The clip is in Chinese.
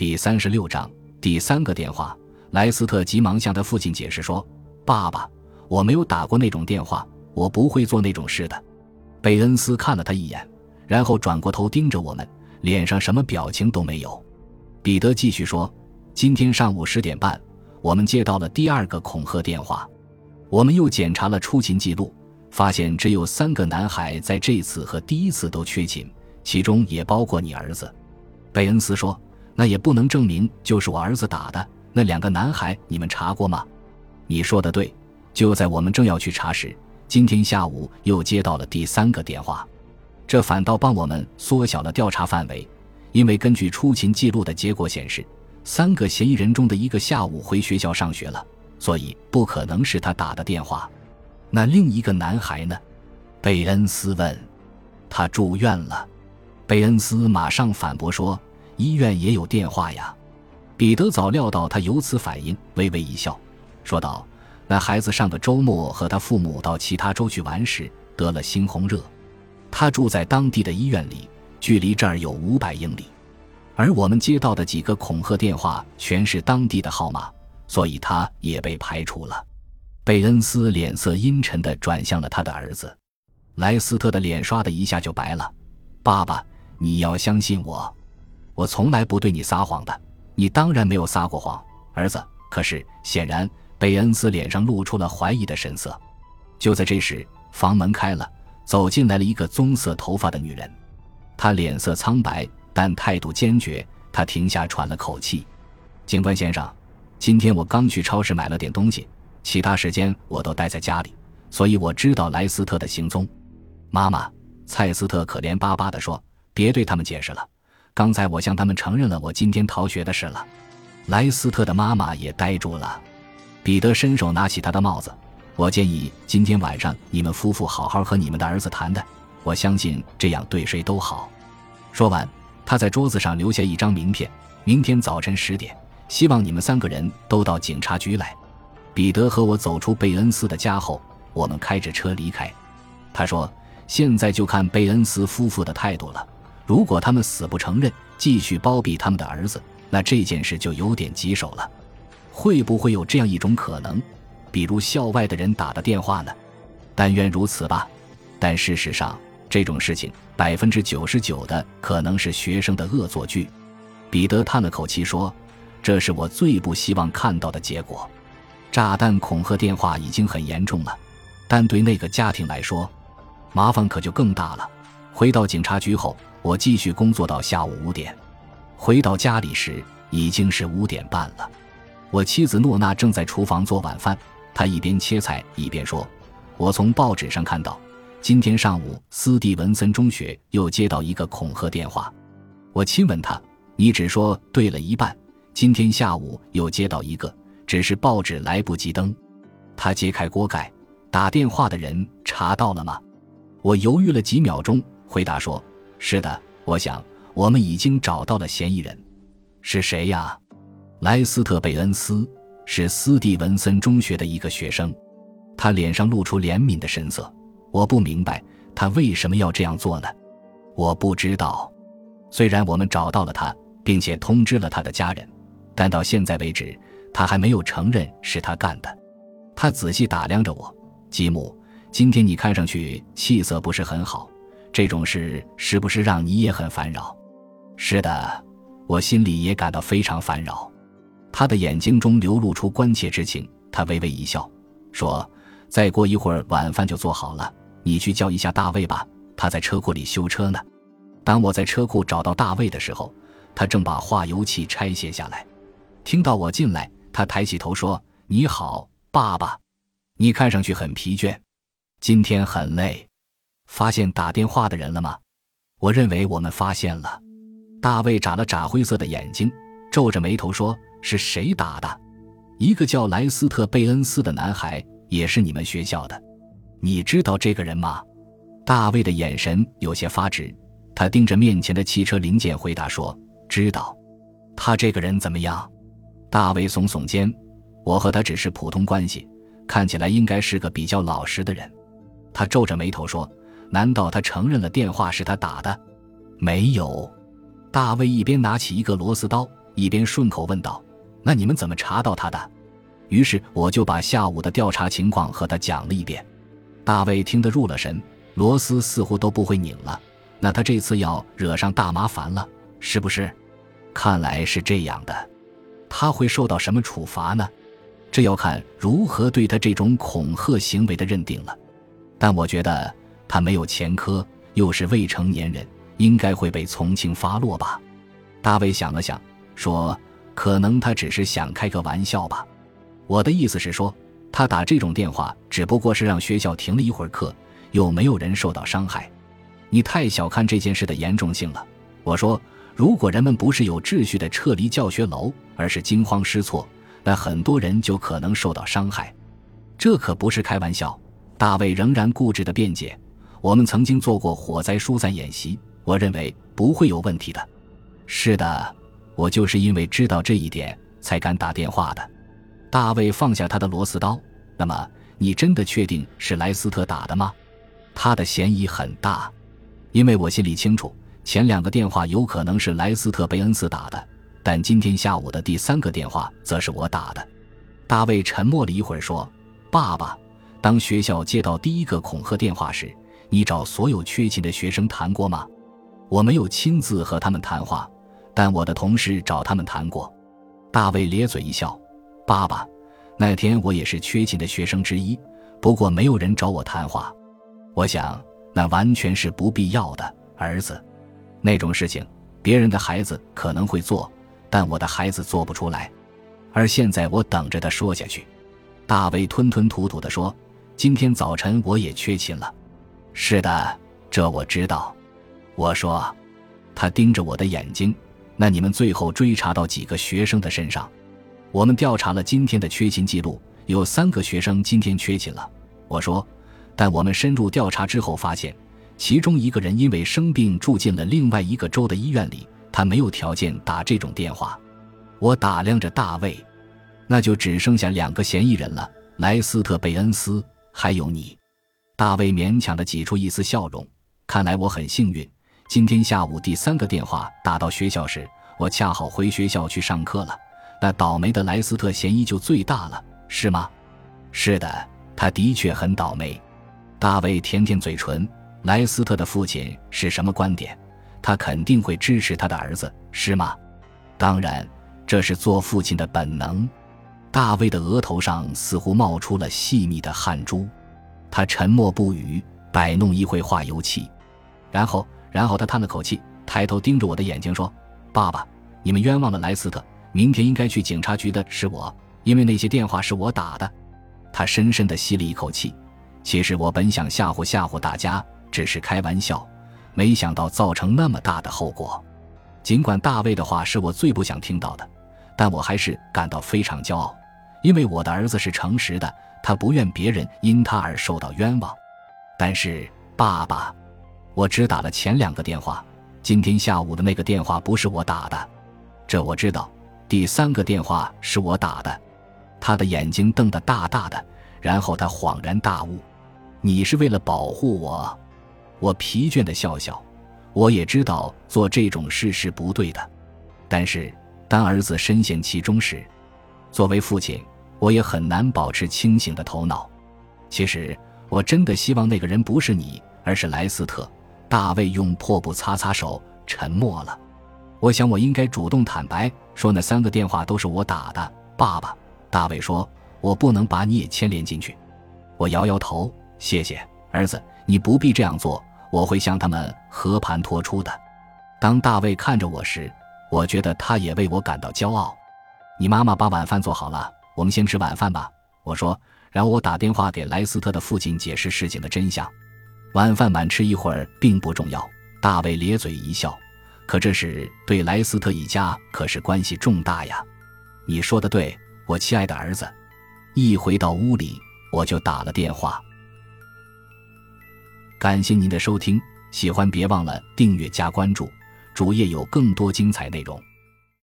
第三十六章第三个电话。莱斯特急忙向他父亲解释说：“爸爸，我没有打过那种电话，我不会做那种事的。”贝恩斯看了他一眼，然后转过头盯着我们，脸上什么表情都没有。彼得继续说：“今天上午十点半，我们接到了第二个恐吓电话。我们又检查了出勤记录，发现只有三个男孩在这次和第一次都缺勤，其中也包括你儿子。”贝恩斯说：“那也不能证明就是我儿子打的。那两个男孩你们查过吗？”你说的对。就在我们正要去查时，今天下午又接到了第三个电话，这反倒帮我们缩小了调查范围，因为根据出勤记录的结果显示，三个嫌疑人中的一个下午回学校上学了，所以不可能是他打的电话。那另一个男孩呢？贝恩斯问。他住院了。贝恩斯马上反驳说：“医院也有电话呀。”彼得早料到他有此反应，微微一笑，说道：“那孩子上个周末和他父母到其他州去玩时得了猩红热，他住在当地的医院里，距离这儿有五百英里。而我们接到的几个恐吓电话全是当地的号码，所以他也被排除了。”贝恩斯脸色阴沉地转向了他的儿子，莱斯特的脸刷的一下就白了：“爸爸。”你要相信我，我从来不对你撒谎的。你当然没有撒过谎，儿子。可是显然，贝恩斯脸上露出了怀疑的神色。就在这时，房门开了，走进来了一个棕色头发的女人。她脸色苍白，但态度坚决。她停下，喘了口气：“警官先生，今天我刚去超市买了点东西，其他时间我都待在家里，所以我知道莱斯特的行踪。”妈妈，蔡斯特可怜巴巴地说。别对他们解释了。刚才我向他们承认了我今天逃学的事了。莱斯特的妈妈也呆住了。彼得伸手拿起他的帽子。我建议今天晚上你们夫妇好好和你们的儿子谈谈。我相信这样对谁都好。说完，他在桌子上留下一张名片。明天早晨十点，希望你们三个人都到警察局来。彼得和我走出贝恩斯的家后，我们开着车离开。他说：“现在就看贝恩斯夫妇的态度了。”如果他们死不承认，继续包庇他们的儿子，那这件事就有点棘手了。会不会有这样一种可能，比如校外的人打的电话呢？但愿如此吧。但事实上，这种事情百分之九十九的可能是学生的恶作剧。彼得叹了口气说：“这是我最不希望看到的结果。炸弹恐吓电话已经很严重了，但对那个家庭来说，麻烦可就更大了。”回到警察局后。我继续工作到下午五点，回到家里时已经是五点半了。我妻子诺娜正在厨房做晚饭，她一边切菜一边说：“我从报纸上看到，今天上午斯蒂文森中学又接到一个恐吓电话。”我亲吻她：“你只说对了一半。今天下午又接到一个，只是报纸来不及登。”他揭开锅盖：“打电话的人查到了吗？”我犹豫了几秒钟，回答说。是的，我想我们已经找到了嫌疑人，是谁呀？莱斯特·贝恩斯是斯蒂文森中学的一个学生，他脸上露出怜悯的神色。我不明白他为什么要这样做呢？我不知道。虽然我们找到了他，并且通知了他的家人，但到现在为止，他还没有承认是他干的。他仔细打量着我，吉姆，今天你看上去气色不是很好。这种事是不是让你也很烦扰？是的，我心里也感到非常烦扰。他的眼睛中流露出关切之情，他微微一笑，说：“再过一会儿晚饭就做好了，你去叫一下大卫吧，他在车库里修车呢。”当我在车库找到大卫的时候，他正把化油器拆卸下来。听到我进来，他抬起头说：“你好，爸爸，你看上去很疲倦，今天很累。”发现打电话的人了吗？我认为我们发现了。大卫眨了眨灰色的眼睛，皱着眉头说：“是谁打的？一个叫莱斯特·贝恩斯的男孩，也是你们学校的。你知道这个人吗？”大卫的眼神有些发直，他盯着面前的汽车零件回答说：“知道。”他这个人怎么样？大卫耸耸肩：“我和他只是普通关系，看起来应该是个比较老实的人。”他皱着眉头说。难道他承认了电话是他打的？没有。大卫一边拿起一个螺丝刀，一边顺口问道：“那你们怎么查到他的？”于是我就把下午的调查情况和他讲了一遍。大卫听得入了神，螺丝似乎都不会拧了。那他这次要惹上大麻烦了，是不是？看来是这样的。他会受到什么处罚呢？这要看如何对他这种恐吓行为的认定了。但我觉得他没有前科，又是未成年人，应该会被从轻发落吧。大卫想了想，说：“可能他只是想开个玩笑吧。”我的意思是说，他打这种电话只不过是让学校停了一会儿课，又没有人受到伤害。你太小看这件事的严重性了。我说，如果人们不是有秩序的撤离教学楼，而是惊慌失措，那很多人就可能受到伤害。这可不是开玩笑。大卫仍然固执的辩解：“我们曾经做过火灾疏散演习，我认为不会有问题的。”是的，我就是因为知道这一点才敢打电话的。大卫放下他的螺丝刀。那么，你真的确定是莱斯特打的吗？他的嫌疑很大，因为我心里清楚，前两个电话有可能是莱斯特·贝恩斯打的，但今天下午的第三个电话则是我打的。大卫沉默了一会儿，说：“爸爸，当学校接到第一个恐吓电话时，你找所有缺勤的学生谈过吗？”我没有亲自和他们谈话。但我的同事找他们谈过，大卫咧嘴一笑：“爸爸，那天我也是缺勤的学生之一，不过没有人找我谈话。我想那完全是不必要的，儿子。那种事情别人的孩子可能会做，但我的孩子做不出来。而现在我等着他说下去。”大卫吞吞吐吐地说：“今天早晨我也缺勤了。”“是的，这我知道。”我说。他盯着我的眼睛。那你们最后追查到几个学生的身上？我们调查了今天的缺勤记录，有三个学生今天缺勤了。我说，但我们深入调查之后发现，其中一个人因为生病住进了另外一个州的医院里，他没有条件打这种电话。我打量着大卫，那就只剩下两个嫌疑人了：莱斯特·贝恩斯，还有你。大卫勉强的挤出一丝笑容。看来我很幸运。今天下午第三个电话打到学校时，我恰好回学校去上课了。那倒霉的莱斯特嫌疑就最大了，是吗？是的，他的确很倒霉。大卫舔舔嘴唇。莱斯特的父亲是什么观点？他肯定会支持他的儿子，是吗？当然，这是做父亲的本能。大卫的额头上似乎冒出了细密的汗珠，他沉默不语，摆弄一会化油器，然后。然后他叹了口气，抬头盯着我的眼睛说：“爸爸，你们冤枉了莱斯特。明天应该去警察局的是我，因为那些电话是我打的。”他深深地吸了一口气。其实我本想吓唬吓唬大家，只是开玩笑，没想到造成那么大的后果。尽管大卫的话是我最不想听到的，但我还是感到非常骄傲，因为我的儿子是诚实的，他不愿别人因他而受到冤枉。但是，爸爸。我只打了前两个电话，今天下午的那个电话不是我打的，这我知道。第三个电话是我打的。他的眼睛瞪得大大的，然后他恍然大悟：“你是为了保护我。”我疲倦的笑笑。我也知道做这种事是不对的，但是当儿子深陷其中时，作为父亲，我也很难保持清醒的头脑。其实我真的希望那个人不是你，而是莱斯特。大卫用破布擦擦手，沉默了。我想，我应该主动坦白，说那三个电话都是我打的。爸爸，大卫说：“我不能把你也牵连进去。”我摇摇头，谢谢，儿子，你不必这样做。我会向他们和盘托出的。当大卫看着我时，我觉得他也为我感到骄傲。你妈妈把晚饭做好了，我们先吃晚饭吧。我说，然后我打电话给莱斯特的父亲解释事情的真相。晚饭晚吃一会儿并不重要，大卫咧嘴一笑。可这事对莱斯特一家可是关系重大呀。你说的对，我亲爱的儿子。一回到屋里，我就打了电话。感谢您的收听，喜欢别忘了订阅加关注，主页有更多精彩内容。